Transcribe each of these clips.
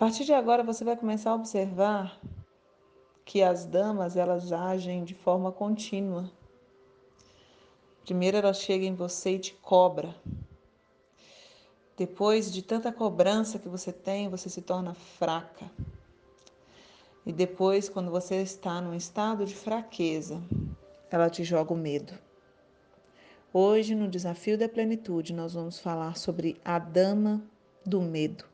partir de agora você vai começar a observar que as damas elas agem de forma contínua. Primeiro ela chega em você e te cobra. Depois de tanta cobrança que você tem, você se torna fraca. E depois, quando você está num estado de fraqueza, ela te joga o medo. Hoje, no Desafio da Plenitude, nós vamos falar sobre a Dama do Medo.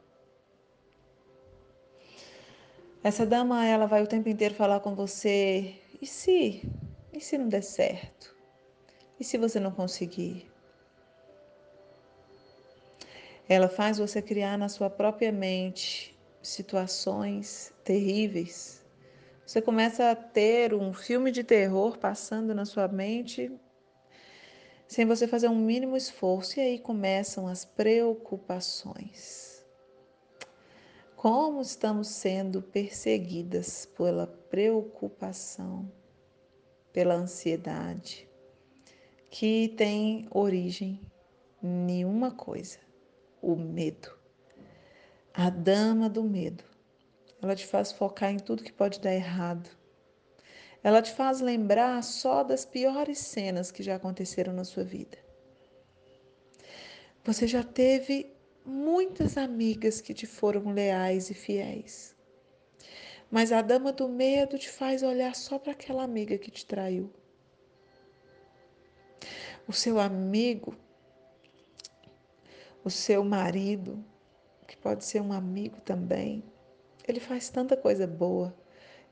Essa dama, ela vai o tempo inteiro falar com você: e se? E se não der certo? E se você não conseguir? Ela faz você criar na sua própria mente situações terríveis. Você começa a ter um filme de terror passando na sua mente sem você fazer um mínimo esforço, e aí começam as preocupações como estamos sendo perseguidas pela preocupação, pela ansiedade, que tem origem em uma coisa: o medo. A dama do medo. Ela te faz focar em tudo que pode dar errado. Ela te faz lembrar só das piores cenas que já aconteceram na sua vida. Você já teve muitas amigas que te foram leais e fiéis. Mas a dama do medo te faz olhar só para aquela amiga que te traiu. O seu amigo, o seu marido, que pode ser um amigo também, ele faz tanta coisa boa,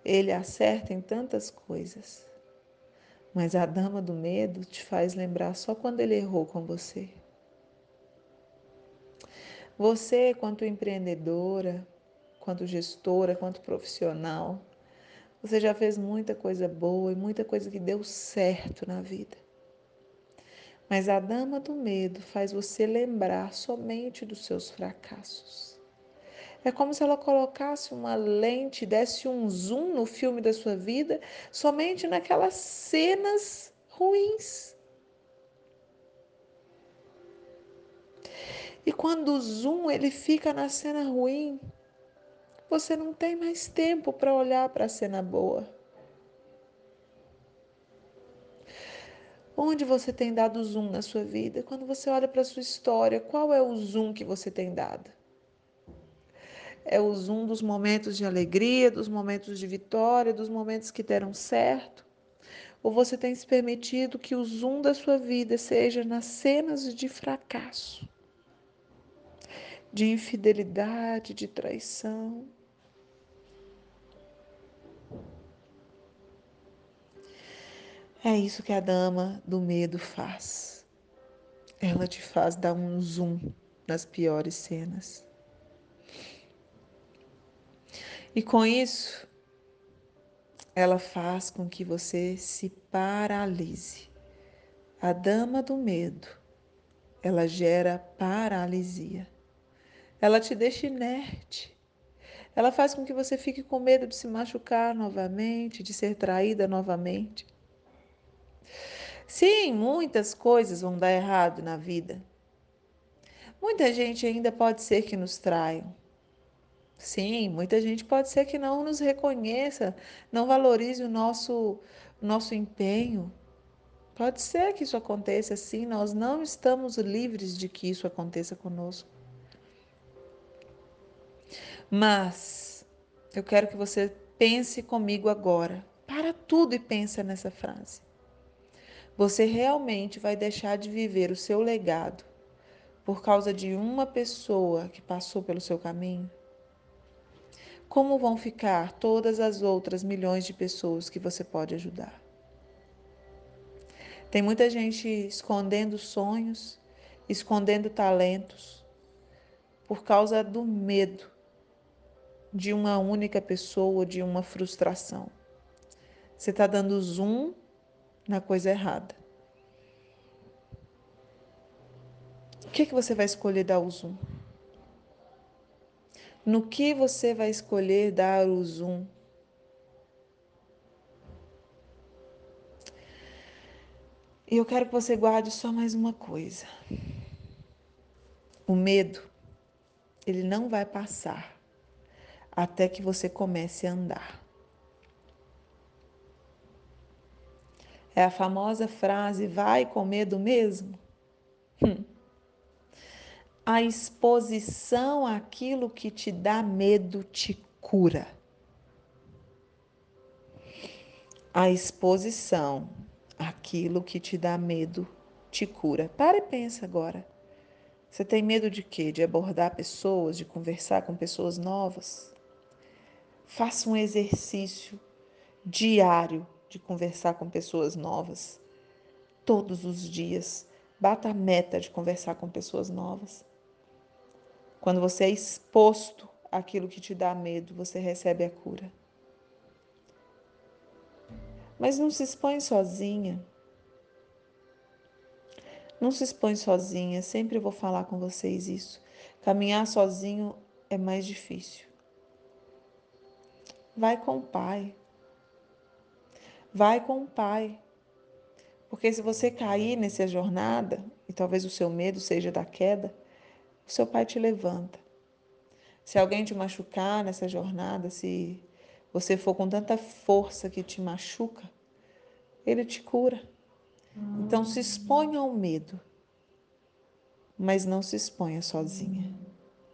ele acerta em tantas coisas. Mas a dama do medo te faz lembrar só quando ele errou com você. Você, quanto empreendedora, quanto gestora, quanto profissional, você já fez muita coisa boa e muita coisa que deu certo na vida. Mas a dama do medo faz você lembrar somente dos seus fracassos. É como se ela colocasse uma lente, desse um zoom no filme da sua vida, somente naquelas cenas ruins. E quando o zoom ele fica na cena ruim, você não tem mais tempo para olhar para a cena boa. Onde você tem dado zoom na sua vida? Quando você olha para a sua história, qual é o zoom que você tem dado? É o zoom dos momentos de alegria, dos momentos de vitória, dos momentos que deram certo? Ou você tem se permitido que o zoom da sua vida seja nas cenas de fracasso? De infidelidade, de traição. É isso que a dama do medo faz. Ela te faz dar um zoom nas piores cenas. E com isso, ela faz com que você se paralise. A dama do medo, ela gera paralisia. Ela te deixa inerte. Ela faz com que você fique com medo de se machucar novamente, de ser traída novamente. Sim, muitas coisas vão dar errado na vida. Muita gente ainda pode ser que nos traiam. Sim, muita gente pode ser que não nos reconheça, não valorize o nosso, nosso empenho. Pode ser que isso aconteça, sim, nós não estamos livres de que isso aconteça conosco. Mas eu quero que você pense comigo agora. Para tudo e pensa nessa frase. Você realmente vai deixar de viver o seu legado por causa de uma pessoa que passou pelo seu caminho? Como vão ficar todas as outras milhões de pessoas que você pode ajudar? Tem muita gente escondendo sonhos, escondendo talentos, por causa do medo de uma única pessoa, de uma frustração. Você está dando zoom na coisa errada. O que, que você vai escolher dar o zoom? No que você vai escolher dar o zoom? E eu quero que você guarde só mais uma coisa. O medo, ele não vai passar até que você comece a andar. É a famosa frase: vai com medo mesmo? Hum. A exposição àquilo que te dá medo te cura. A exposição àquilo que te dá medo te cura. Para e pensa agora. Você tem medo de quê? De abordar pessoas, de conversar com pessoas novas? Faça um exercício diário de conversar com pessoas novas. Todos os dias. Bata a meta de conversar com pessoas novas. Quando você é exposto àquilo que te dá medo, você recebe a cura. Mas não se expõe sozinha. Não se expõe sozinha, sempre vou falar com vocês isso. Caminhar sozinho é mais difícil. Vai com o Pai. Vai com o Pai. Porque se você cair nessa jornada, e talvez o seu medo seja da queda, o seu Pai te levanta. Se alguém te machucar nessa jornada, se você for com tanta força que te machuca, ele te cura. Então se exponha ao medo, mas não se exponha sozinha.